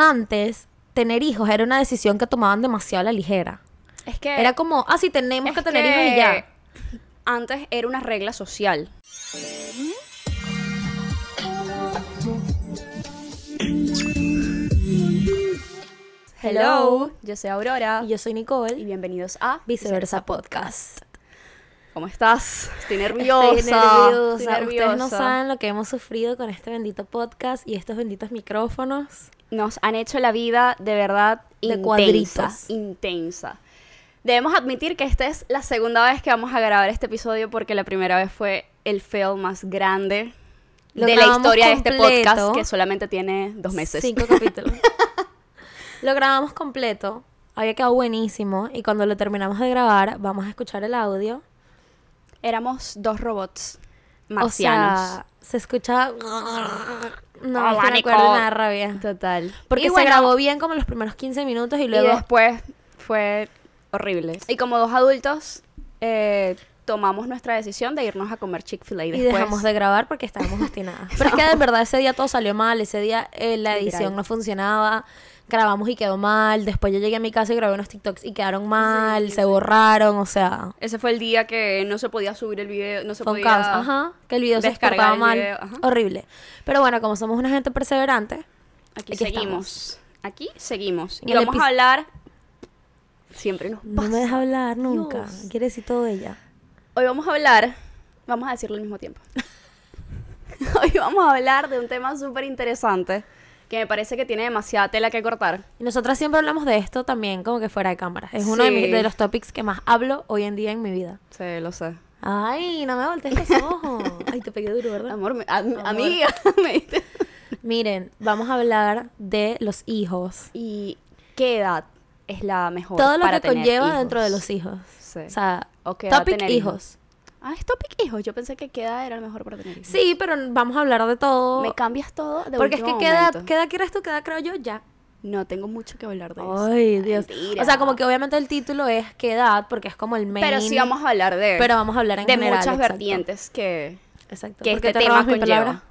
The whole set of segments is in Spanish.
antes tener hijos era una decisión que tomaban demasiado a la ligera. Es que Era como, ah, sí, tenemos que tener hijos y ya. Antes era una regla social. Hello, yo soy Aurora Y yo soy y Nicole, bienvenidos a Viceversa Podcast. ¿Cómo estás? Estoy nerviosa. Estoy nerviosa. estoy nerviosa. Ustedes no saben lo que hemos sufrido con este bendito podcast y estos benditos micrófonos. Nos han hecho la vida de verdad De intensa, cuadritos. intensa. Debemos admitir que esta es la segunda vez que vamos a grabar este episodio porque la primera vez fue el fail más grande Lo de la historia de este podcast que solamente tiene dos meses. Cinco capítulos. lo grabamos completo. Había quedado buenísimo. Y cuando lo terminamos de grabar, vamos a escuchar el audio. Éramos dos robots O marcianos. sea, se escucha. No, es que me acuerdo de nada rabia. Total. Porque Y se bueno, grabó bien como los primeros 15 minutos y Y luego. después fue horrible. Y como dos adultos, eh, tomamos nuestra decisión de irnos a comer Chick-fil-A. Y Y después dejamos de grabar porque estábamos obstinadas. Pero es que de verdad ese día todo salió mal. Ese día eh, la edición Literal. no funcionaba. Grabamos y quedó mal. Después yo llegué a mi casa y grabé unos TikToks y quedaron mal. Sí, se sí. borraron. O sea, Ese fue el día que no se podía subir el video, no se fue podía... caos. Ajá. Que el video se exportaba mal. video. Horrible. Pero bueno, como somos una gente perseverante. Aquí, Aquí seguimos. Aquí seguimos. Y vamos a hablar... Siempre nos No pasa. me deja hablar nunca. Dios. Quiere decir todo ella. Hoy vamos a hablar... Vamos a decirlo al mismo tiempo. Hoy vamos a hablar de un tema súper interesante que me parece que tiene demasiada tela que cortar. Y nosotras siempre hablamos de esto también como que fuera de cámara. Es uno de, Sí. mis- de los topics que más hablo hoy en día en mi vida. Sí, lo sé. Ay, no me voltees los ojos. Ay, te pegué duro, ¿verdad? Amor, me- a- amiga, me diste- Miren, vamos a hablar de los hijos. ¿Y qué edad es la mejor Todo lo para que tener conlleva hijos? dentro de los hijos. Sí. O sea, ¿O qué edad topic tener hijos. Ah, es topic hijos. Yo pensé que qué edad era la mejor para tener hijos. Sí, pero vamos a hablar de todo. Me cambias todo de Porque es que qué edad, qué edad quieres tú, qué edad creo yo ya. No, tengo mucho que hablar de eso. Ay, Dios. Mentira. O sea, como que obviamente el título es qué edad, porque es como el main. Pero sí vamos a hablar de... Pero vamos a hablar en de general, muchas exacto. vertientes que... Exacto. que ¿Por qué este te tema mi palabra?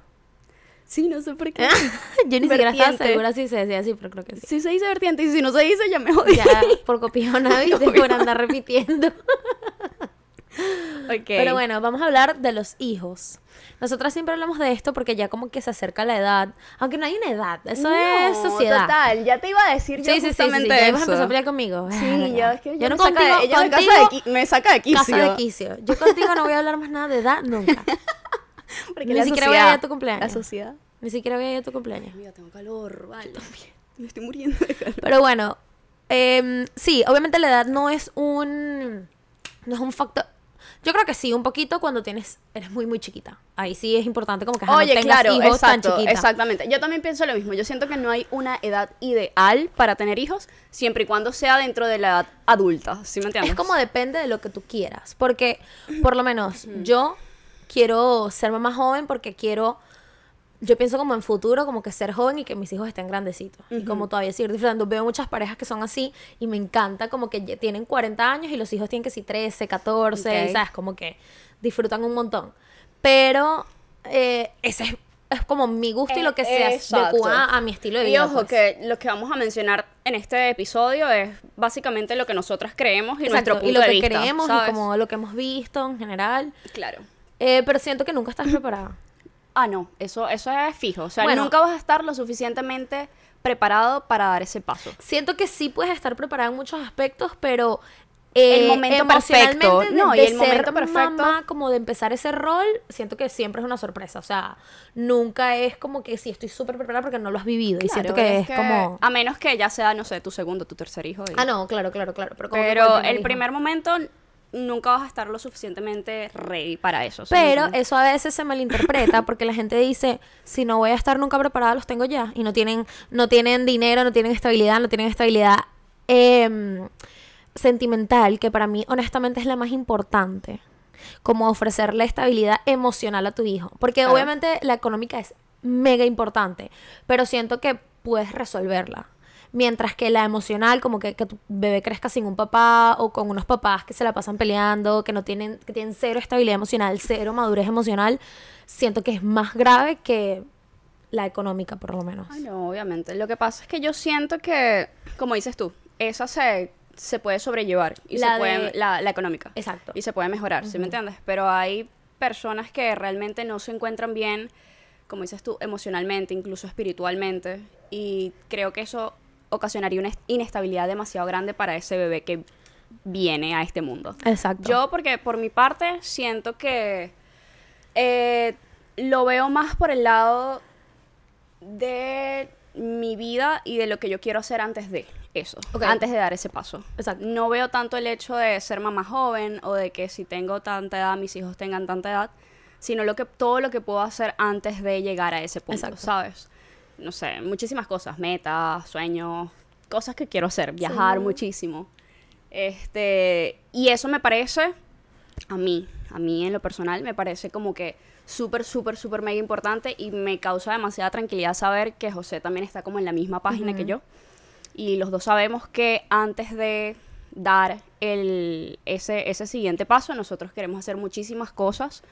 Sí, no sé por qué. Yo ni siquiera estaba segura si se decía así, pero creo que sí. Sí se dice vertiente y si no se dice ya me jodí. Ya, por copiona, ¿viste? Por andar repitiendo. Ok. Pero bueno, vamos a hablar de los hijos. Nosotras siempre hablamos de esto porque ya como que se acerca la edad. Aunque no hay una edad, eso es sociedad. Total, ya te iba a decir yo Sí, sí, sí, sí, justamente ya ibas a empezar a pelear conmigo. Sí, yo es que yo me no saca contigo, de, ella me, contigo, casa de, me saca de quicio. casa de quicio. Yo contigo no voy a hablar más nada de edad nunca. Porque Ni la siquiera voy a sociedad- ir a tu cumpleaños. La sociedad. Ni siquiera voy a ir a tu cumpleaños. Mira, tengo calor, vale. Me estoy muriendo de calor. Pero bueno, em, sí, obviamente la edad no es un no es un factor. Yo creo que sí, un poquito cuando tienes eres muy muy chiquita. Ahí sí es importante como que ajá, no Oye, tengas claro, hijos tan exacto, chiquita. exactamente. Yo también pienso lo mismo. Yo siento que no hay una edad ideal para tener hijos, siempre y cuando sea dentro de la edad adulta, ¿sí me entiendes? Es como depende de lo que tú quieras, porque por lo menos yo quiero ser mamá joven porque quiero yo pienso como en futuro, como que ser joven y que mis hijos estén grandecitos. Y como todavía seguir disfrutando. Veo muchas parejas que son así y me encanta como que tienen 40 años y los hijos tienen que ser 13, 14, Ok. ¿sabes? Como que disfrutan un montón. Pero eh, ese es, es como mi gusto y lo que se Exacto. adecua a mi estilo de Y vida. ojo, pues. que lo que vamos a mencionar en este episodio es básicamente lo que nosotras creemos y Exacto, nuestro punto y lo de que vista. creemos ¿sabes? y como lo que hemos visto en general. Claro. Eh, pero siento que nunca estás preparada. Ah, no, eso, eso es fijo. O sea, Bueno. nunca vas a estar lo suficientemente preparado para dar ese paso. Siento que sí puedes estar preparada en muchos aspectos, pero eh, El momento perfecto. de- No, y el momento perfecto. mamá, como de empezar ese rol, siento que siempre es una sorpresa. O sea, nunca es como que sí estoy súper preparada porque no lo has vivido. y siento que es, como. A menos que ya sea, no sé, tu segundo, tu tercer hijo. y- Ah, no, claro, claro, claro. Pero, como el primer momento nunca vas a estar lo suficientemente ready para eso. ¿sí me Pero eso a veces se malinterpreta porque la gente dice, si no voy a estar nunca preparada, los tengo ya. Y no tienen, no tienen dinero, no tienen estabilidad, no tienen estabilidad em, sentimental, que para mí honestamente es la más importante. Como ofrecerle estabilidad emocional a tu hijo. Porque obviamente la económica es mega importante, pero siento que puedes resolverla. Mientras que la emocional, como que, que tu bebé crezca sin un papá o con unos papás que se la pasan peleando, que no tienen, que tienen cero estabilidad emocional, cero madurez emocional, siento que es más grave que la económica, por lo menos. Ay, no, obviamente. Lo que pasa es que yo siento que, como dices tú, esa se, se puede sobrellevar. Y La se puede, de- la, la económica. Exacto. Y se puede mejorar, ¿sí me entiendes? Pero hay personas que realmente no se encuentran bien, como dices tú, emocionalmente, incluso espiritualmente. Y creo que eso ocasionaría una est- inestabilidad demasiado grande para ese bebé que viene a este mundo. Exacto. Yo, porque por mi parte, siento que eh, lo veo más por el lado de mi vida y de lo que yo quiero hacer antes de eso, antes de dar ese paso. Exacto. No veo tanto el hecho de ser mamá joven o de que si tengo tanta edad, mis hijos tengan tanta edad, sino lo que, todo lo que puedo hacer antes de llegar a ese punto, Exacto. ¿sabes? No sé, muchísimas cosas, metas, sueños, cosas que quiero hacer, viajar Sí. muchísimo. Este, y eso me parece, a mí, a mí en lo personal, me parece como que súper, súper, súper mega importante y me causa demasiada tranquilidad saber que José también está como en la misma página que yo. Y los dos sabemos que antes de dar el, ese, ese siguiente paso, nosotros queremos hacer muchísimas cosas.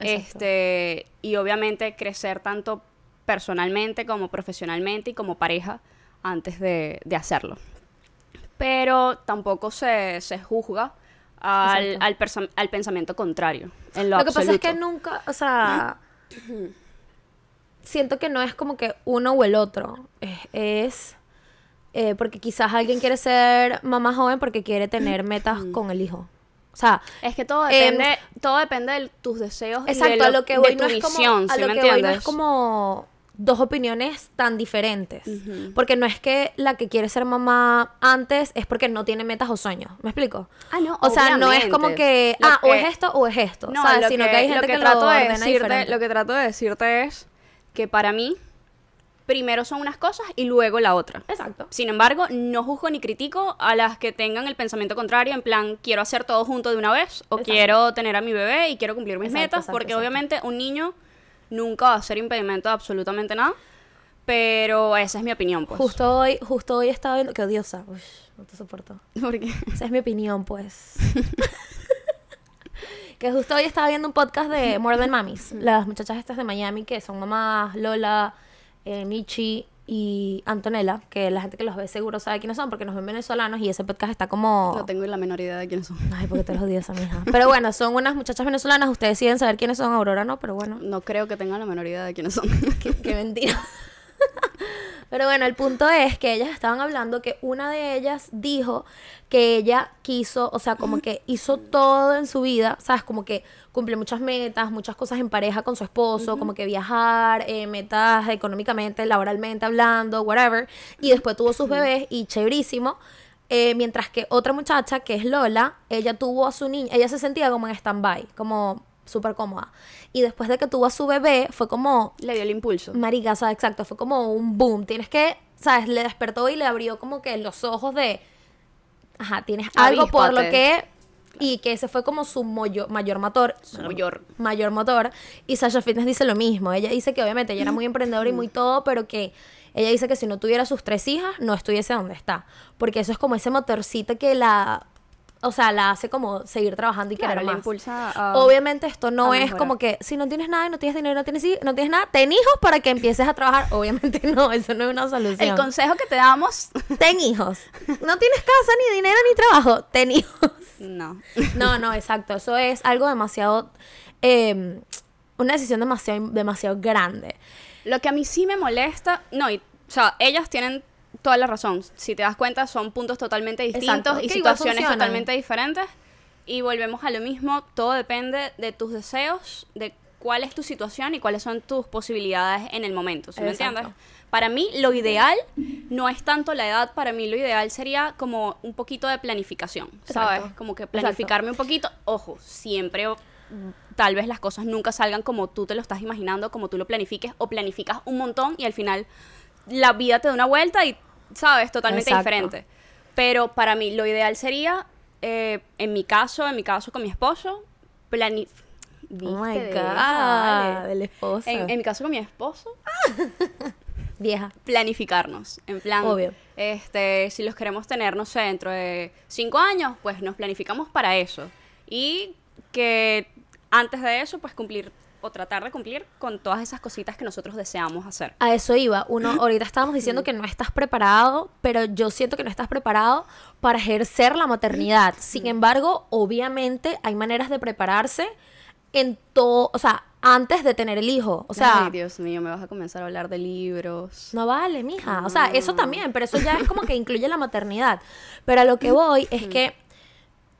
Exacto. Este, y obviamente crecer tanto personalmente como profesionalmente y como pareja antes de, de hacerlo. Pero tampoco se, se juzga al, al, pensamiento contrario. En lo, Lo que pasa es que nunca, o sea, siento que no es como que uno o el otro. Es, es, eh, porque quizás alguien quiere ser mamá joven porque quiere tener metas con el hijo. O sea, Es que todo Em, depende, todo depende de tus deseos y exacto, de, lo, a lo que de voy tu no es como, a ¿sí lo me que voy no es como dos opiniones tan diferentes. Porque no es que la que quiere ser mamá antes es porque no tiene metas o sueños. ¿Me explico? Ah, no, O sea, no es como que, ah, o que- es esto o es esto. No, ¿sabes? lo Sino que, hay lo gente que, trato lo de decirte. Lo que trato de decirte es que para mí, primero son unas cosas y luego la otra. Exacto. Sin embargo, no juzgo ni critico a las que tengan el pensamiento contrario, en plan, quiero hacer todo junto de una vez, o Exacto. quiero tener a mi bebé y quiero cumplir mis Exacto, metas, exacto, porque obviamente un niño nunca va a ser impedimento de absolutamente nada, pero esa es mi opinión, pues. Justo hoy, justo hoy estaba viendo, qué odiosa, Uy, no te soporto. Porque Esa es mi opinión, pues. que justo hoy estaba viendo un podcast de More Than Mamis, las muchachas estas de Miami que son mamás, Lola, eh, Michi y Antonella, que la gente que los ve seguro sabe quiénes son porque nos ven venezolanos y ese podcast está como... no tengo la menor idea de quiénes son. Ay, porque te los odias, mija. Pero bueno, son unas muchachas venezolanas, ustedes deciden saber quiénes son, Aurora no, pero bueno. No creo que tengan la menor idea de quiénes son. Qué, qué mentira. Pero bueno, el punto es que ellas estaban hablando que una de ellas dijo que ella quiso, o sea, como que hizo todo en su vida, ¿sabes? Como que cumple muchas metas, muchas cosas en pareja con su esposo, como que viajar, eh, metas económicamente, laboralmente hablando, whatever. Y después tuvo sus bebés y chéverísimo. Eh, mientras que otra muchacha, que es Lola, ella tuvo a su niña, ella se sentía como en stand-by, como súper cómoda. Y después de que tuvo a su bebé, fue como, Le dio el impulso. Marica, o sea, exacto, fue como un boom. Tienes que, ¿sabes? Le despertó y le abrió como que los ojos de, ajá, tienes algo por lo que, y que ese fue como su mayor motor. Su mayor. Mayor motor. Y Sasha Fitness dice lo mismo. Ella dice que obviamente ella era muy emprendedora y muy todo, pero que ella dice que si no tuviera sus tres hijas, no estuviese donde está. Porque eso es como ese motorcito que la, o sea, la hace como seguir trabajando y Claro, querer más. impulsa a- Obviamente esto no es mejorar. como que si no tienes nada y no tienes dinero, no tienes, no tienes nada, ten hijos para que empieces a trabajar. Obviamente no, eso no es una solución. El consejo que te damos. ten hijos. No tienes casa, ni dinero, ni trabajo. Ten hijos. No. No, no, exacto. Eso es algo demasiado. eh, una decisión demasiado, demasiado grande. Lo que a mí sí me molesta, no, y, o sea, ellas tienen toda la razón. Si te das cuenta, son puntos totalmente distintos Exacto, y situaciones totalmente diferentes. Y volvemos a lo mismo, todo depende de tus deseos, de cuál es tu situación y cuáles son tus posibilidades en el momento, ¿sí me entiendes? Para mí lo ideal no es tanto la edad, para mí lo ideal sería como un poquito de planificación, ¿sabes? Exacto. Como que Exacto. planificarme un poquito, ojo, siempre tal vez las cosas nunca salgan como tú te lo estás imaginando, como tú lo planifiques, o planificas un montón y al final la vida te da una vuelta y, ¿sabes? Totalmente Exacto. diferente. Pero para mí lo ideal sería, eh, en mi caso, en mi caso con mi esposo, planificar. Oh my God. El esposo. En, en mi caso con mi esposo, Vieja. planificarnos. En plan, Obvio. este, si los queremos tener, no sé, dentro de cinco años, pues nos planificamos para eso. Y que antes de eso, pues cumplir o tratar de cumplir con todas esas cositas que nosotros deseamos hacer. A eso iba. Uno, ahorita estábamos diciendo que no estás preparado, pero yo siento que no estás preparado para ejercer la maternidad. Sin embargo, obviamente hay maneras de prepararse en todo, o sea, antes de tener el hijo. O sea, Ay, Dios mío, me vas a comenzar a hablar de libros. no vale, mija. O sea, eso también, pero eso ya es como que incluye la maternidad. Pero a lo que voy es que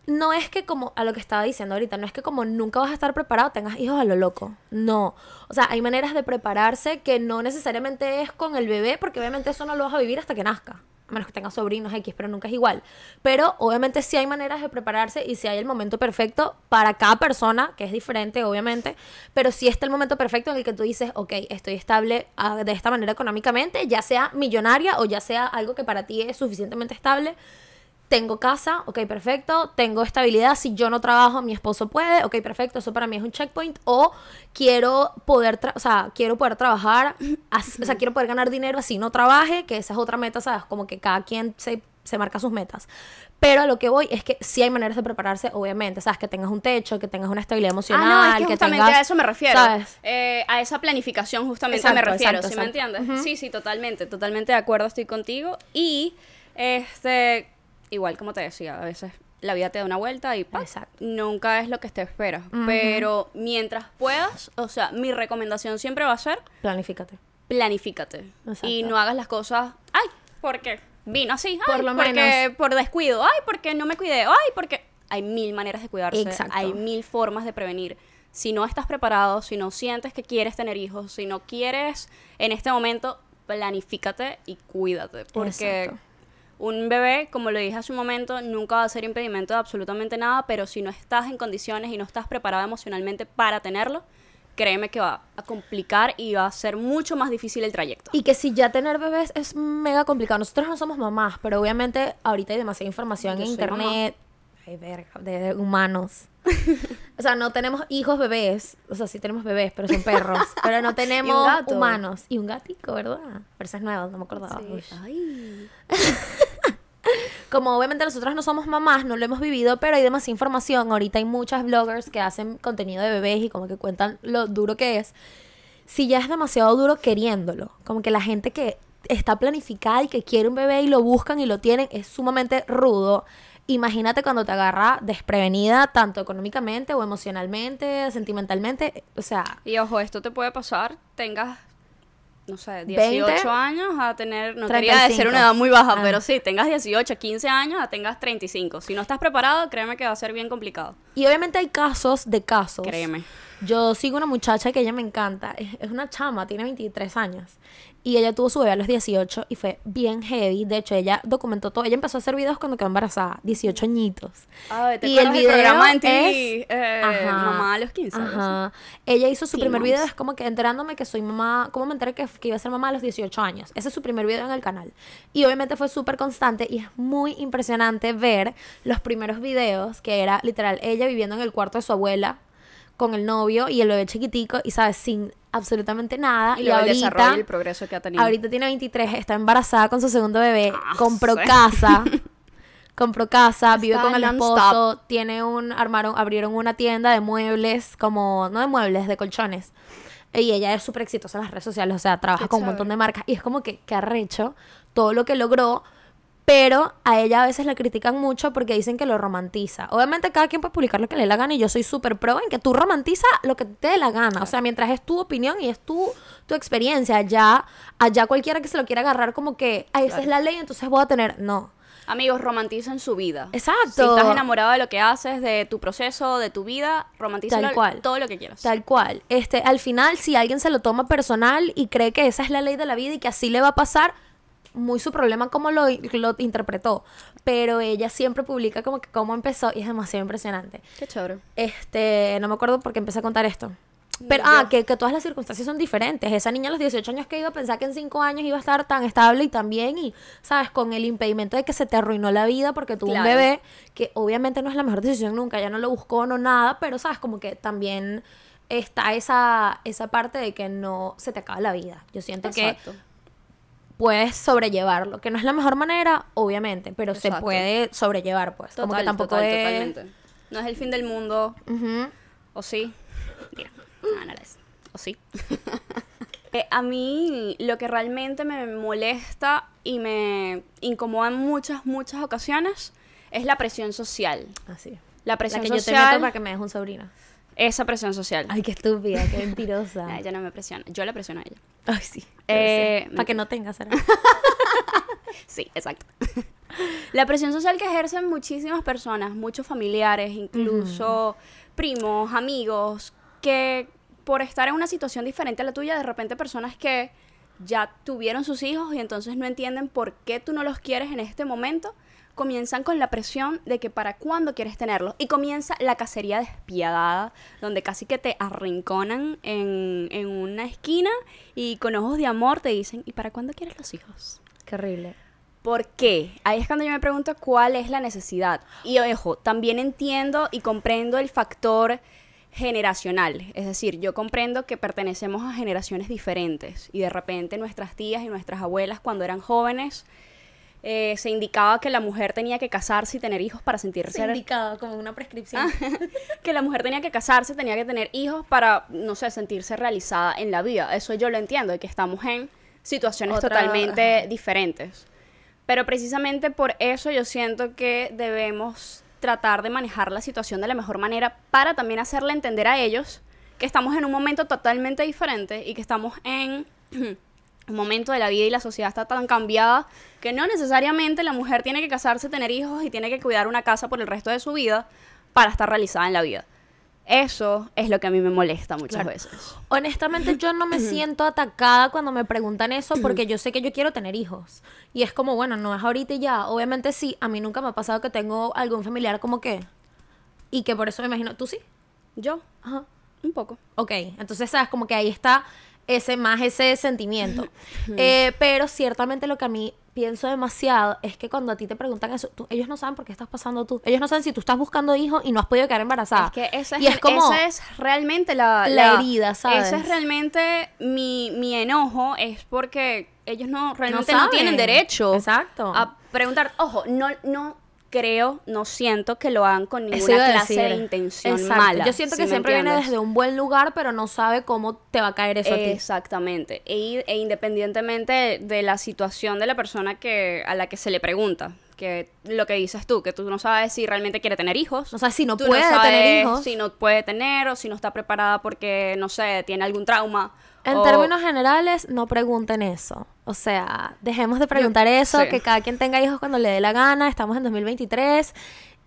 no es que como a lo que estaba diciendo ahorita, no es que como nunca vas a estar preparado tengas hijos a lo loco. No. O sea, hay maneras de prepararse que no necesariamente es con el bebé, porque obviamente eso no lo vas a vivir hasta que nazca. A menos que tengas sobrinos X, pero nunca es igual. Pero obviamente sí hay maneras de prepararse y sí hay el momento perfecto para cada persona, que es diferente, obviamente. Pero sí está el momento perfecto en el que tú dices, ok, estoy estable ah, de esta manera económicamente, ya sea millonaria o ya sea algo que para ti es suficientemente estable tengo casa, ok, perfecto, tengo estabilidad, si yo no trabajo, mi esposo puede, ok, perfecto, eso para mí es un checkpoint, o quiero poder, tra- o sea, quiero poder trabajar, o sea, quiero poder ganar dinero así no trabaje, que esa es otra meta, ¿sabes? Como que cada quien se, se marca sus metas. Pero a lo que voy es que sí hay maneras de prepararse, obviamente, ¿sabes? Que tengas un techo, que tengas una estabilidad Ah, emocional, no, es que justamente tengas, a eso me refiero. ¿sabes? Eh, a esa planificación justamente Exacto, me refiero, exacto, ¿sí me entiendes? Sí, sí, totalmente, totalmente de acuerdo estoy contigo. Y, este, igual como te decía, a veces la vida te da una vuelta y nunca es lo que te esperas. Pero mientras puedas, o sea, mi recomendación siempre va a ser Planifícate. planifícate. Exacto. Y no hagas las cosas, ay, porque vino así, ay, Por lo porque menos. por descuido, ay, porque no me cuidé, ay, porque hay mil maneras de cuidarse, Exacto. hay mil formas de prevenir. Si no estás preparado, si no sientes que quieres tener hijos, si no quieres en este momento, planifícate y cuídate, porque Exacto. Un bebé, como lo dije hace un momento, nunca va a ser impedimento de absolutamente nada, pero si no estás en condiciones y no estás preparado emocionalmente para tenerlo, créeme que va a complicar y va a ser mucho más difícil el trayecto. Y que si ya tener bebés es mega complicado. Nosotros no somos mamás, pero obviamente ahorita hay demasiada información Yo en internet. Ay, verga, de, de humanos. o sea, no tenemos hijos bebés. O sea, sí tenemos bebés, pero son perros. pero no tenemos gato. humanos. Y un gatico, ¿verdad? Pero ese es nuevo, no me acordaba. Uy. Ay. Como obviamente nosotros no somos mamás, no lo hemos vivido, pero hay demasiada información. Ahorita hay muchas bloggers que hacen contenido de bebés y como que cuentan lo duro que es. Si ya es demasiado duro queriéndolo, como que la gente que está planificada y que quiere un bebé y lo buscan y lo tienen, es sumamente rudo. Imagínate cuando te agarra desprevenida, tanto económicamente o emocionalmente, sentimentalmente. O sea, Y ojo, esto te puede pasar, tengas, no sé, 20, 18 años a tener, no quería 35. decir una edad muy baja, Ah. pero sí, tengas 18, 15 años a tengas 35. Si no estás preparado, créeme que va a ser bien complicado. y obviamente hay casos de casos. Créeme. Yo sigo una muchacha que ella me encanta. Es, es una chama, tiene 23 años. Y ella tuvo su bebé a los 18 y fue bien heavy. De hecho, ella documentó todo. Ella empezó a hacer videos cuando quedó embarazada, 18 añitos. Ay, ¿te Y el video programa en es- eh, Ajá. Mamá a los 15? algo así? Ajá. Ella hizo su primer video, es como que enterándome que soy mamá, cómo me enteré que, que iba a ser mamá a los 18 años. Ese es su primer video en el canal. Y obviamente fue súper constante y es muy impresionante ver los primeros videos, que era literal ella viviendo en el cuarto de su abuela con el novio y el bebé chiquitico y sabes, sin absolutamente nada. Y el ahorita, desarrollo y el progreso que ha tenido. ahorita tiene 23, está embarazada con su segundo bebé, Ah, compró casa. Compró casa, vive Está con el esposo, tiene un, armaron, abrieron una tienda de muebles, como, no de muebles, de colchones. Y ella es súper exitosa en las redes sociales, o sea, trabaja Qué con un montón de marcas. Y es como que, que arrecho todo lo que logró, pero a ella a veces la critican mucho porque dicen que lo romantiza. Obviamente cada quien puede publicar lo que le dé la gana y yo soy súper pro en que tú romantiza lo que te dé la gana. O sea, mientras es tu opinión y es tu, tu experiencia, ya allá cualquiera que se lo quiera agarrar como que, ay, esa es la ley, entonces voy a tener... No. Amigos, romanticen su vida. Exacto. Si estás enamorado de lo que haces, de tu proceso, de tu vida, cual. todo lo que quieras. Tal cual. Este, al final, si alguien se lo toma personal y cree que esa es la ley de la vida y que así le va a pasar, muy su problema cómo lo, lo interpretó. Pero ella siempre publica como que cómo empezó y es demasiado impresionante. Qué chévere. Este, no me acuerdo por qué empecé a contar esto. Pero, Ni ah, que, que todas las circunstancias son diferentes. Esa niña a los 18 años que iba a pensar que en 5 años iba a estar tan estable y tan bien y, ¿sabes? Con el impedimento de que se te arruinó la vida porque tuvo Claro. un bebé, que obviamente no es la mejor decisión nunca, ya no lo buscó, no nada, pero, ¿sabes? Como que también está esa, esa parte de que no se te acaba la vida. Yo siento Exacto. que puedes sobrellevarlo, que no es la mejor manera, obviamente, pero se puede sobrellevar, pues. como que tampoco total, es... totalmente. No es el fin del mundo. ¿o sí? Mira. Ah, no la es. ¿O sí? Eh, a mí lo que realmente me molesta y me incomoda en muchas, muchas ocasiones es la presión social. Así. La La presión que yo te social. meto para que me dejes un sobrino. Esa presión social. Ay, qué estúpida, qué mentirosa. Ella no me presiona. Yo la presiono a ella. Ay, sí. Eh, para que no tengas. Sí, exacto. La presión social que ejercen muchísimas personas, muchos familiares, incluso primos, amigos, que por estar en una situación diferente a la tuya, de repente personas que ya tuvieron sus hijos y entonces no entienden por qué tú no los quieres en este momento, comienzan con la presión de que para cuándo quieres tenerlos. Y comienza la cacería despiadada, donde casi que te arrinconan en, en una esquina y con ojos de amor te dicen, ¿y para cuándo quieres los hijos? Qué horrible. ¿Por qué? Ahí es cuando yo me pregunto cuál es la necesidad. Y ojo, también entiendo y comprendo el factor generacional. Es decir, yo comprendo que pertenecemos a generaciones diferentes y de repente nuestras tías y nuestras abuelas cuando eran jóvenes eh, se indicaba que la mujer tenía que casarse y tener hijos para sentirse... Se indicado como una prescripción. que la mujer tenía que casarse, tenía que tener hijos para, no sé, sentirse realizada en la vida. Eso yo lo entiendo, de que estamos en situaciones Otra- totalmente diferentes. Pero precisamente por eso yo siento que debemos tratar de manejar la situación de la mejor manera para también hacerle entender a ellos que estamos en un momento totalmente diferente y que estamos en momento de la vida y la sociedad está tan cambiada que no necesariamente la mujer tiene que casarse, tener hijos y tiene que cuidar una casa por el resto de su vida para estar realizada en la vida. Eso es lo que a mí me molesta muchas Claro. veces. Honestamente, yo no me siento atacada cuando me preguntan eso porque yo sé que yo quiero tener hijos. Y es como, bueno, no es ahorita y ya. Obviamente sí, a mí nunca me ha pasado que tengo algún familiar como que... Y que por eso me imagino, tú sí. Yo, Ajá. un poco. Ok, entonces sabes como que ahí está ese más ese sentimiento. Eh, pero ciertamente lo que a mí pienso demasiado es que cuando a ti te preguntan eso, tú- ellos no saben por qué estás pasando tú. Ellos no saben si tú estás buscando hijos y no has podido quedar embarazada. Es que esa es, y es como esa es realmente la, la herida, ¿sabes? Esa es realmente mi, mi enojo, es porque ellos no realmente no, saben. tienen derecho Exacto. a preguntar. Ojo, no, no creo, no siento que lo hagan con ninguna clase de intención Exacto. mala. Yo siento ¿sí que siempre viene desde un buen lugar, pero no sabe cómo te va a caer eso a ti. Exactamente. E, e independientemente de la situación de la persona que, a la que se le pregunta, que lo que dices tú, que tú no sabes si realmente quiere tener hijos. No sabes si no tú puede sabes tener hijos. Si no puede tener o si no está preparada porque, no sé, tiene algún trauma. En o- términos generales, no pregunten eso. O sea, dejemos de preguntar eso, sí. que cada quien tenga hijos cuando le dé la gana. Estamos en 2023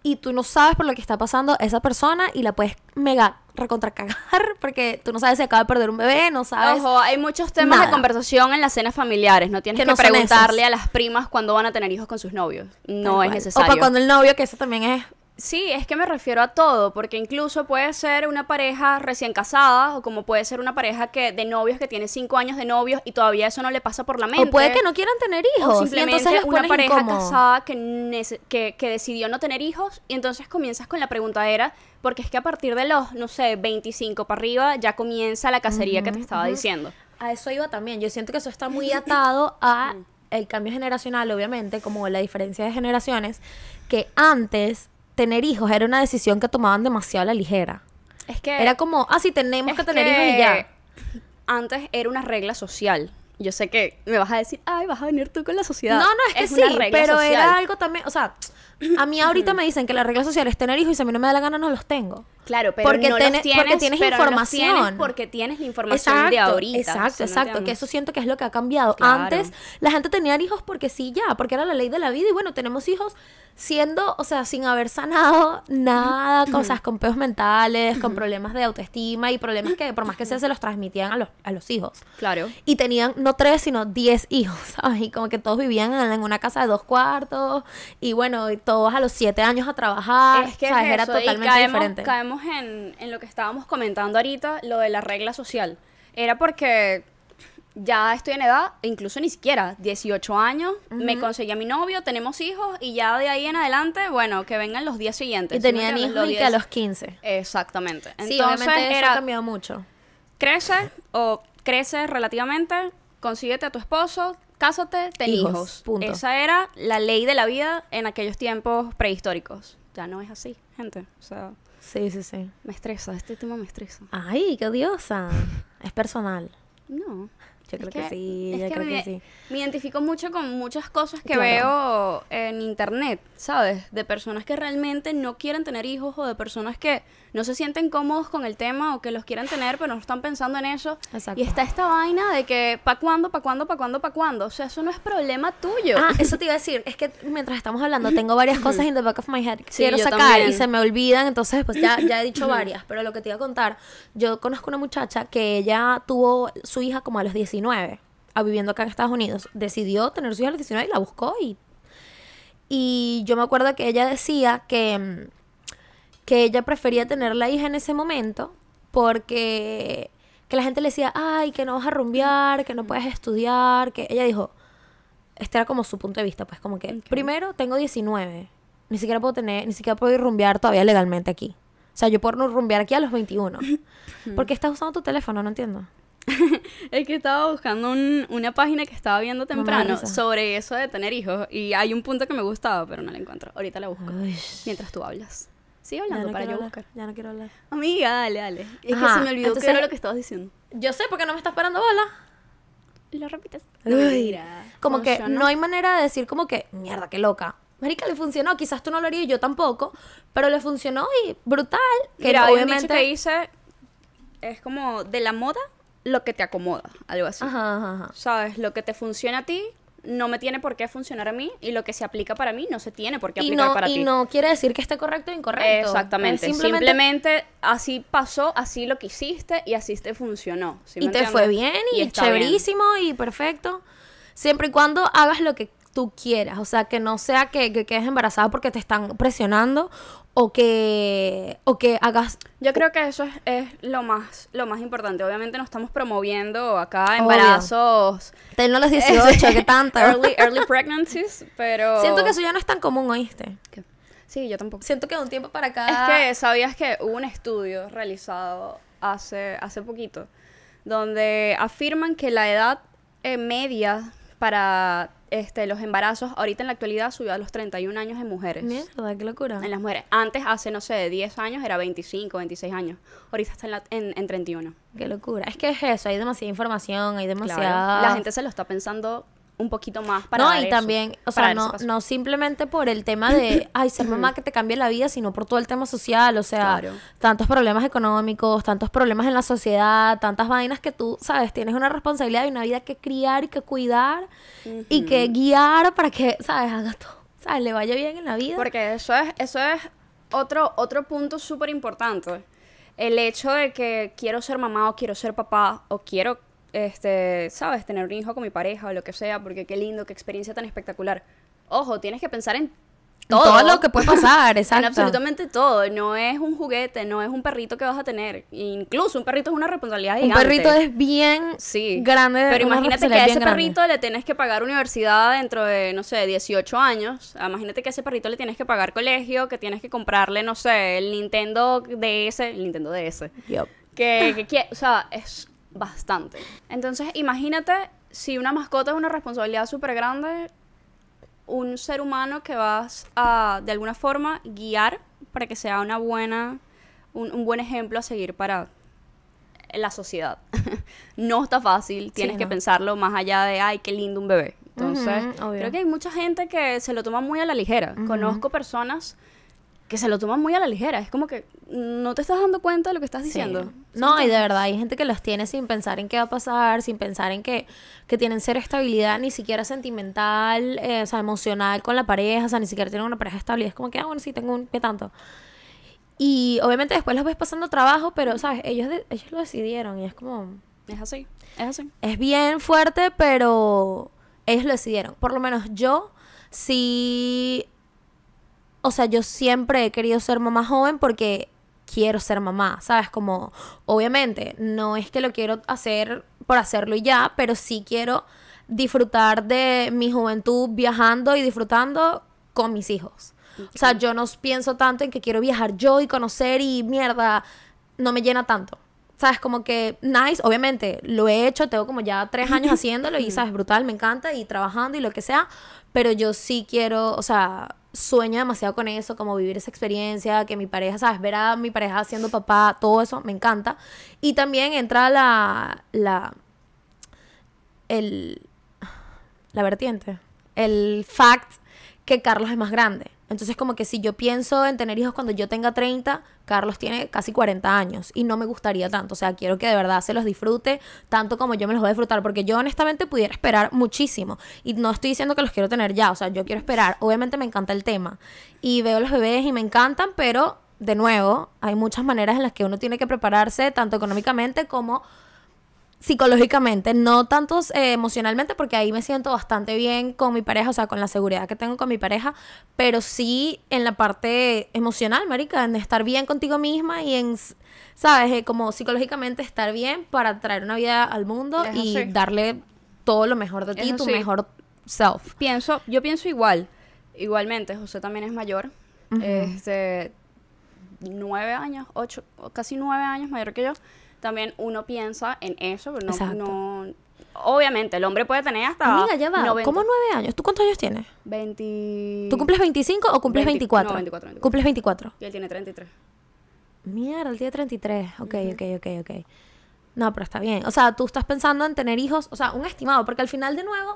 y tú no sabes por lo que está pasando esa persona y la puedes mega recontracagar porque tú no sabes si acaba de perder un bebé, no sabes. Ojo, hay muchos temas de conversación en las cenas familiares. No tienes Que no preguntarle a las primas cuándo van a tener hijos con sus novios. Tal No es cual. necesario. O para cuando el novio, que eso también es. Sí, es que me refiero a todo, porque incluso puede ser una pareja recién casada o como puede ser una pareja que de novios que tiene cinco años de novios y todavía eso no le pasa por la mente. O puede que no quieran tener hijos. O y simplemente entonces les una pareja incómodo. casada que, que, que decidió no tener hijos y entonces comienzas con la preguntadera porque es que a partir de los, no sé, 25 para arriba ya comienza la cacería que te estaba diciendo. A eso iba también. Yo siento que eso está muy atado a el cambio generacional, obviamente, como la diferencia de generaciones, que antes tener hijos era una decisión que tomaban demasiado a la ligera. Es que Era como, ah, sí, tenemos que tener hijos y ya. Antes era una regla social. Yo sé que me vas a decir, ay, vas a venir tú con la sociedad. No, no, es que sí, pero social. era algo también, o sea, a mí ahorita me dicen que la regla social es tener hijos y si a mí no me da la gana no los tengo. Claro, pero Porque no los tienes, porque tienes pero no los información. tienes porque tienes la información de ahorita. Exacto, ¿sí me exacto, que entiendes? eso siento que es lo que ha cambiado. Claro. Antes la gente tenía hijos porque sí ya, porque era la ley de la vida y bueno, tenemos hijos siendo, o sea, sin haber sanado nada, cosas con peos mentales, con problemas de autoestima y problemas que por más que sea se los transmitían a los, a los hijos. Claro. Y tenían no tres, sino diez hijos, ¿sabes? Y como que todos vivían en, una casa de dos cuartos y bueno, todos a los siete años a trabajar, es que Era eso, y totalmente caemos, diferente. Caemos en, en lo que estábamos comentando ahorita, lo de la regla social. Era porque ya estoy en edad, e incluso ni siquiera, 18 años, me conseguí a mi novio, tenemos hijos y ya de ahí en adelante, bueno, que vengan los días siguientes. Y ¿sí me tenían hijos y que a 10 los 15. Exactamente. Sí, Entonces obviamente eso era, ha cambiado mucho. crece o crece relativamente, consíguete a tu esposo, cásate, ten Hijos, hijos. punto. Esa era la ley de la vida en aquellos tiempos prehistóricos. Ya no es así, gente. O sea, Sí, sí, sí. Me estresa, este tema me estresa. Ay, qué odiosa. Es personal. No. Yo creo que, sí, yo creo me, que sí. me identifico mucho con muchas cosas que Claro. veo en internet, ¿sabes? De personas que realmente no quieren tener hijos o de personas que no se sienten cómodos con el tema o que los quieren tener pero no están pensando en eso. Exacto. Y está esta vaina de que ¿pa' cuándo, pa' cuándo, pa' cuándo, pa' cuándo? O sea, eso no es problema tuyo. Ah, eso te iba a decir. Es que mientras estamos hablando, tengo varias cosas in the back of my head que Sí, quiero sacar también. y se me olvidan. Entonces, pues ya, ya he dicho varias. Pero lo que te iba a contar, yo conozco una muchacha que ella tuvo su hija como a los 19, a viviendo acá en Estados Unidos. Decidió tener su hija a los 19 y la buscó y. Y yo me acuerdo que ella decía que, mm, que ella prefería tener la hija en ese momento porque que la gente le decía, ay, que no vas a rumbear, que no puedes estudiar, que ella dijo, este era como su punto de vista, pues como que Ok. primero tengo 19, ni siquiera puedo tener, ni siquiera puedo ir rumbear todavía legalmente aquí. O sea, yo puedo no rumbear aquí a los 21. ¿Por qué estás usando tu teléfono? No entiendo. Es que estaba buscando un- una página que estaba viendo temprano sobre eso de tener hijos y hay un punto que me gustaba, pero no la encuentro. Ahorita la busco. Ay, Mientras tú hablas. Sigue hablando no para yo hablar, buscar. ya no quiero hablar. Amiga, dale, dale. Es que se me olvidó entonces- qué era lo que estabas diciendo. Yo sé porque no me estás parando bola. Lo repites. Uy, como que no hay manera de decir como que, mierda, qué loca. Marica, le funcionó, quizás tú no lo harías y yo tampoco, pero le funcionó y brutal. Que Mira, hay un dicho obviamente... que dice, es como de la moda lo que te acomoda, algo así. Ajá, ajá, ajá. ¿Sabes? Lo que te funciona a ti no me tiene por qué funcionar a mí y lo que se aplica para mí no se tiene por qué Y aplicar no, para y ti. no quiere decir que esté correcto o incorrecto. Exactamente. Simplemente... así pasó, así lo quisiste y así te funcionó. ¿sí me y te fue bien y, bien. chéverísimo y perfecto. Siempre y cuando hagas lo que tú quieras. O sea, que no sea que, que quedes embarazada porque te están presionando o que, o que hagas... Yo creo que eso es, es lo más lo más importante. Obviamente no estamos promoviendo acá embarazos. Tenlo los 18, que tanto. Early, early pregnancies, pero... Siento que eso ya no es tan común, ¿oíste? ¿Qué? Sí, yo tampoco. Siento que de un tiempo para acá... Es que sabías que hubo un estudio realizado hace, hace poquito donde afirman que la edad eh, media para este, los embarazos ahorita en la actualidad subió a los 31 años en mujeres. Mierda, qué locura. En las mujeres. Antes, hace, no sé, 10 años era 25, 26 años. Ahorita está en, la- en, en 31. Qué locura. Es que es eso, hay demasiada información, hay Claro. demasiada... La gente se lo está pensando un poquito más para no, dar y eso, también, o sea, no, no simplemente por el tema de, ay, ser mamá que te cambie la vida, sino por todo el tema social, o sea, Claro. tantos problemas económicos, tantos problemas en la sociedad, tantas vainas que tú, sabes, tienes una responsabilidad y una vida que criar y que cuidar y que guiar para que, sabes, haga todo, sabes, le vaya bien en la vida. Porque eso es, eso es otro, otro punto súper importante. El hecho de que quiero ser mamá o quiero ser papá o quiero, este, sabes, tener un hijo con mi pareja o lo que sea, porque qué lindo, qué experiencia tan espectacular. Ojo, tienes que pensar en todo. Todo lo que puede pasar, En exacto. absolutamente todo. No es un juguete, no es un perrito que vas a tener. Incluso un perrito es una responsabilidad Un gigante. perrito es bien Sí. grande. Pero imagínate que a ese grande. perrito le tienes que pagar universidad dentro de, no sé, 18 años. Ah, Imagínate que a ese perrito le tienes que pagar colegio, que tienes que comprarle, no sé, el Nintendo DS, el Nintendo DS. Yup. Que, que, quie- o sea, es bastante. Entonces, imagínate si una mascota es una responsabilidad súper grande, un ser humano que vas a, de alguna forma, guiar para que sea una buena, un, un buen ejemplo a seguir para la sociedad. no está fácil, tienes que no. pensarlo más allá de, ay, qué lindo un bebé. Entonces, creo que hay mucha gente que se lo toma muy a la ligera. Conozco personas que se lo toman muy a la ligera. Es como que no te estás dando cuenta de lo que estás Sí. diciendo. No, y de verdad, hay gente que los tiene sin pensar en qué va a pasar, sin pensar en que, que tienen cero estabilidad, ni siquiera sentimental, eh, o sea, emocional con la pareja, o sea, ni siquiera tienen una pareja estable. y Es como que, ah, bueno, sí, tengo un, ¿qué tanto? Y obviamente después los ves pasando trabajo, pero, ¿sabes? Ellos, de- ellos lo decidieron y es como, Es así, es así. es bien fuerte, pero ellos lo decidieron. Por lo menos yo sí, o sea, yo siempre he querido ser mamá joven porque quiero ser mamá, ¿sabes? Como, obviamente, no es que lo quiero hacer por hacerlo y ya, pero sí quiero disfrutar de mi juventud viajando y disfrutando con mis hijos. O sea, yo no pienso tanto en que quiero viajar yo y conocer y mierda, no me llena tanto. ¿Sabes? Como que, nice, obviamente, lo he hecho, tengo como ya tres años haciéndolo y, ¿sabes? Brutal, me encanta y trabajando y lo que sea, pero yo sí quiero, o sea, sueño demasiado con eso, como vivir esa experiencia, que mi pareja, ¿sabes? Ver a mi pareja siendo papá, todo eso me encanta. Y también entra la, la, el, la vertiente, el fact que Carlos es más grande. Entonces como que si yo pienso en tener hijos cuando yo tenga 30, Carlos tiene casi 40 años y no me gustaría tanto. O sea, quiero que de verdad se los disfrute tanto como yo me los voy a disfrutar, porque yo honestamente pudiera esperar muchísimo. Y no estoy diciendo que los quiero tener ya, o sea, yo quiero esperar. Obviamente me encanta el tema y veo los bebés y me encantan, pero de nuevo, hay muchas maneras en las que uno tiene que prepararse, tanto económicamente como psicológicamente, no tanto eh, emocionalmente, porque ahí me siento bastante bien con mi pareja, o sea, con la seguridad que tengo con mi pareja, pero sí en la parte emocional, marica, en estar bien contigo misma y en, ¿sabes? Eh, como psicológicamente estar bien para traer una vida al mundo y darle todo lo mejor de ti, tu mejor self. Pienso, yo pienso igual, igualmente, José también es mayor, este, nueve años, ocho, casi nueve años mayor que yo, también uno piensa en eso, pero no, obviamente el hombre puede tener hasta Amiga, ya va. ¿Cómo nueve años? ¿Tú cuántos años tienes? 20 ¿Tú cumples 25 o cumples 24? No, 24, ¿Cumples 24? Y él tiene 33. Mierda, él tiene 33. Ok, ok, ok, ok. No, pero está bien. O sea, tú estás pensando en tener hijos, o sea, un estimado, porque al final de nuevo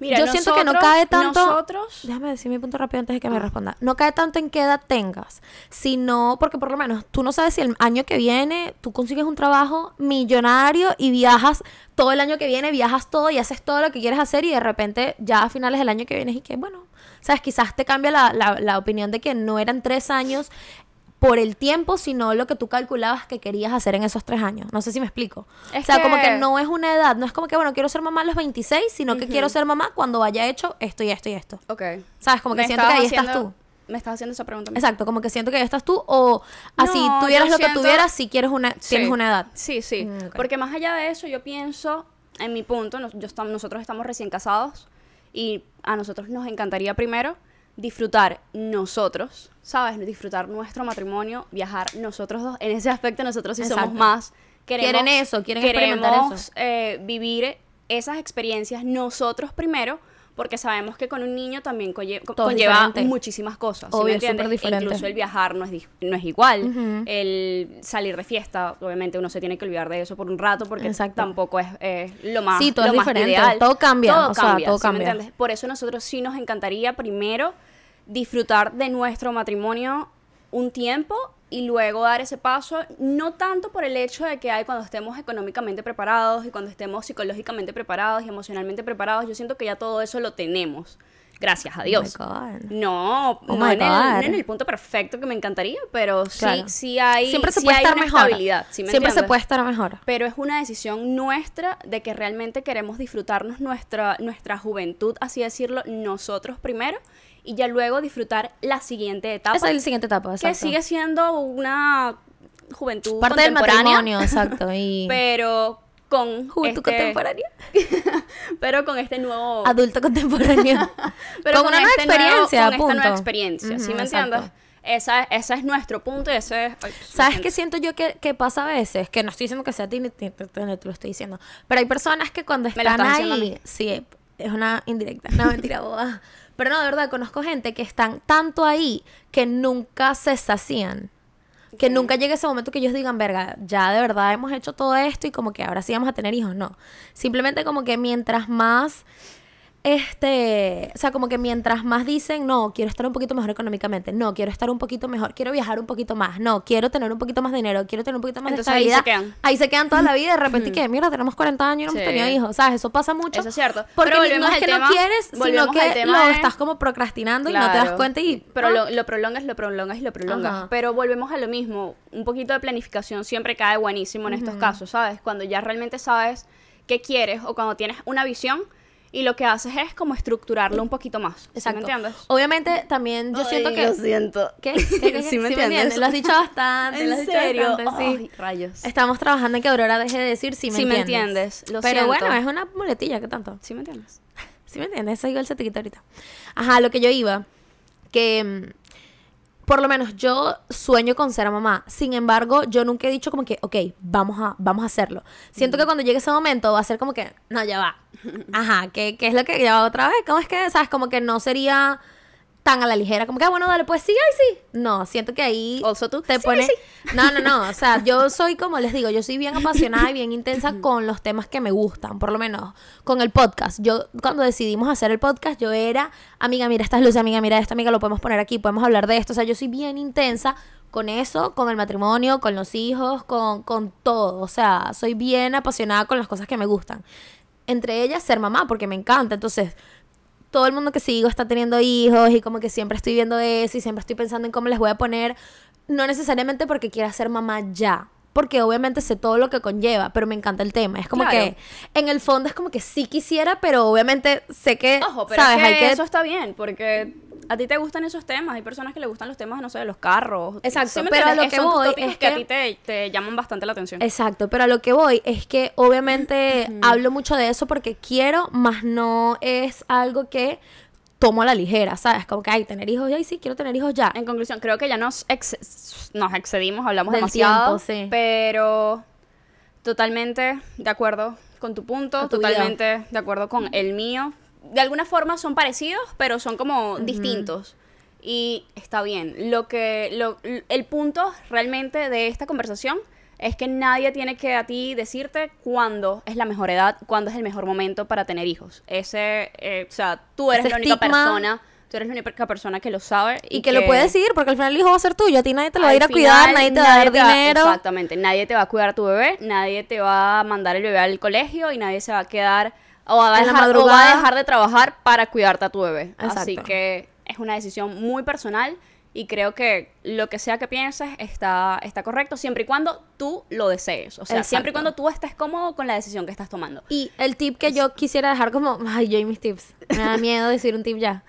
yo siento que no cae tanto. Nosotros, déjame decir mi punto rápido antes de que me ah. responda. No cae tanto en qué edad tengas, sino porque por lo menos tú no sabes si el año que viene tú consigues un trabajo millonario y viajas todo el año que viene, viajas todo y haces todo lo que quieres hacer y de repente ya a finales del año que viene y que, bueno, sabes, quizás te cambia la, la, la opinión de que no eran tres años por el tiempo, sino lo que tú calculabas que querías hacer en esos tres años. No sé si me explico. o sea, como que no es una edad, no es como que, bueno, quiero ser mamá a los 26, sino que quiero ser mamá cuando haya hecho esto y esto y esto. Ok. ¿Sabes? Como que siento que ahí estás tú. Me estás haciendo esa pregunta. Exacto, como que siento que ahí estás tú o así tuvieras lo que tuvieras si quieres una, tienes una edad. Sí, sí. Mm, Porque más allá de eso, yo pienso, en mi punto, yo nosotros estamos recién casados y a nosotros nos encantaría primero disfrutar nosotros, ¿sabes? Disfrutar nuestro matrimonio, viajar nosotros dos. En ese aspecto nosotros sí somos más. Queremos, quieren eso, quieren experimentar eso. Eh, vivir esas experiencias nosotros primero porque sabemos que con un niño también conlleva muchísimas cosas. Obvio, diferente. Incluso el viajar no es, no es igual. El salir de fiesta, obviamente uno se tiene que olvidar de eso por un rato porque tampoco es lo más Sí, todo es diferente. Todo cambia. Todo cambia. todo cambia. Por eso nosotros sí nos encantaría primero disfrutar de nuestro matrimonio un tiempo y luego dar ese paso, no tanto por el hecho de que hay cuando estemos económicamente preparados y cuando estemos psicológicamente preparados y emocionalmente preparados, yo siento que ya todo eso lo tenemos. Gracias a Dios. Oh no, oh no, en el, en el, punto perfecto que me encantaría, pero sí, sí hay, Siempre se puede estar mejor. Siempre se puede estar mejor. Pero es una decisión nuestra de que realmente queremos disfrutarnos nuestra, nuestra juventud, así decirlo, nosotros primero y ya luego disfrutar la siguiente etapa. Esa es la siguiente etapa, exacto. Que sigue siendo una juventud Parte del matrimonio, exacto. Y... Pero con juventud este contemporánea. pero con este nuevo adulto contemporáneo. pero con, una nueva este experiencia, con esta nueva experiencia, ¿sí me entiendes? Esa, esa, es nuestro punto y ese es... ¿Sabes qué siento yo que, que, pasa a veces? Que no estoy diciendo que sea a ti te, lo estoy diciendo. Pero hay personas que cuando están ahí... Sí, es una indirecta, una mentira boba. Pero no, de verdad, conozco gente que están tanto ahí que nunca se sacían. Que nunca llegue ese momento que ellos digan, verga, ya de verdad hemos hecho todo esto y como que ahora sí vamos a tener hijos. No. Simplemente como que mientras más este, o sea, como que mientras más dicen, no, quiero estar un poquito mejor económicamente, no, quiero estar un poquito mejor, quiero viajar un poquito más, no, quiero tener un poquito más de dinero, quiero tener un poquito más de estabilidad. Ahí se quedan. Ahí se quedan toda la vida y de repente, que mierda, tenemos 40 años y no hemos tenido hijos, ¿sabes? Eso pasa mucho. Eso es cierto. Porque no es que no quieres, sino que lo estás como procrastinando y no te das cuenta y... Pero lo, lo, prolongas, lo prolongas y lo prolongas. Pero volvemos a lo mismo, un poquito de planificación siempre cae buenísimo en estos casos, ¿sabes? Cuando ya realmente sabes qué quieres o cuando tienes una visión y lo que haces es como estructurarlo un poquito más. Exacto. ¿Me entiendes? Obviamente también yo siento que... Lo siento. ¿Qué? ¿Qué, ¿Sí, me, entiendes? Lo has dicho bastante. ¿En lo has serio? Dicho bastante, sí. rayos. Estamos trabajando en que Aurora deje de decir si me sí entiendes. me entiendes. Lo Pero siento. bueno, es una muletilla, ¿qué tanto? Sí me entiendes. sí me entiendes, eso igual se te quita ahorita. Ajá, lo que yo iba, que mm, por lo menos yo sueño con ser mamá. Sin embargo, yo nunca he dicho como que, ok, vamos a, vamos a hacerlo. Siento que cuando llegue ese momento va a ser como que, no, ya va. Ajá, ¿qué, qué es lo que ya va otra vez? ¿Cómo es que, sabes? Como que no sería tan a la ligera, como que, ah, bueno, dale, pues sí, ay, sí. No, siento que ahí Also tú, te sí, pone... sí. No, no, no, o sea, yo soy, como les digo, yo soy bien apasionada y bien intensa con los temas que me gustan, por lo menos con el podcast. Yo, cuando decidimos hacer el podcast, yo era, amiga, mira estas luces, amiga, mira esto, amiga, lo podemos poner aquí, podemos hablar de esto. O sea, yo soy bien intensa con eso, con el matrimonio, con los hijos, con, con todo. O sea, soy bien apasionada con las cosas que me gustan. Entre ellas, ser mamá, porque me encanta. Entonces, todo el mundo que sigo está teniendo hijos y como que siempre estoy viendo eso y siempre estoy pensando en cómo les voy a poner. No necesariamente porque quiera ser mamá ya. Porque obviamente sé todo lo que conlleva, pero me encanta el tema. Es como Claro. que en el fondo es como que sí quisiera, pero obviamente sé que, Ojo, pero ¿sabes? es que Hay que eso está bien, porque a ti te gustan esos temas. Hay personas que le gustan los temas, no sé, de los carros. Exacto, ¿Sí me pero a lo que Son voy es que a ti te, te llaman bastante la atención. Exacto, pero a lo que voy es que obviamente hablo mucho de eso porque quiero, más no es algo que tomo a la ligera, ¿sabes? Como que, ay, tener hijos ya, y sí, quiero tener hijos ya. En conclusión, creo que ya nos, ex- nos excedimos, hablamos Del demasiado. tiempo, sí. Pero totalmente de acuerdo con tu punto, tu totalmente de acuerdo con el mío. De alguna forma son parecidos, pero son como distintos. Y está bien. Lo que, lo, el punto realmente de esta conversación es que nadie tiene que a ti decirte cuándo es la mejor edad, cuándo es el mejor momento para tener hijos. Ese, eh, o sea, tú eres Ese la única estigma. persona, tú eres la única persona que lo sabe Y, que, lo puedes decidir porque al final el hijo va a ser tuyo, a ti nadie te lo va a ir a cuidar, nadie te va a dar te va- dinero. exactamente, nadie te va a cuidar a tu bebé, nadie te va a mandar el bebé al colegio y nadie se va a quedar o va a dejar, o va a dejar de trabajar para cuidarte a tu bebé. Así Exacto. que es una decisión muy personal y creo que lo que sea que pienses está, está correcto siempre y cuando tú lo desees. O sea, siempre y Exacto. cuando tú estés cómodo con la decisión que estás tomando. Y el tip que yo quisiera dejar como, ay, yo y mis tips, me da miedo decir un tip ya.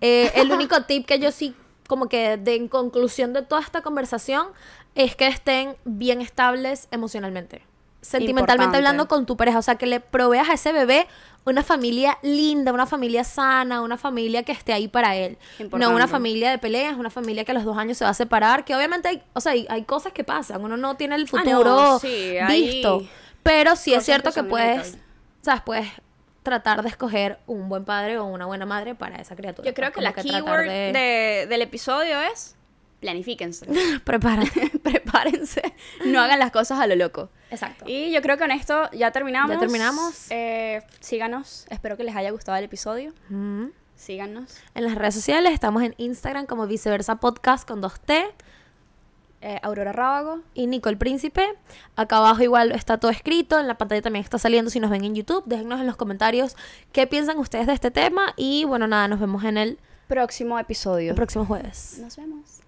Eh, el único tip que yo sí, como que de en conclusión de toda esta conversación, es que estén bien estables emocionalmente. Sentimentalmente Importante. hablando con tu pareja, o sea, que le proveas a ese bebé una familia linda, una familia sana, una familia que esté ahí para él. No una familia de peleas, una familia que a los dos años se va a separar, que obviamente hay, o sea, hay, hay cosas que pasan, uno no tiene el Ah, no, futuro sí, hay visto. Pero sí es cierto que que puedes. ¿sabes? Puedes tratar de escoger un buen padre o una buena madre para esa criatura. Yo creo Pues que la tratar keyword de- de- del episodio es planifíquense. Prepárate. Prepárense, no hagan las cosas a lo loco. Exacto. Y yo creo que con esto ya terminamos. Ya terminamos. Eh, síganos, espero que les haya gustado el episodio. Mm. Síganos. En las redes sociales estamos en Instagram como viceversa podcast con 2T Eh, Aurora Rábago. y Nicole Príncipe. Acá abajo igual está todo escrito, en la pantalla también está saliendo si nos ven en YouTube. Déjennos en los comentarios qué piensan ustedes de este tema y bueno, nada, nos vemos en el Próximo episodio. próximo jueves. Nos vemos.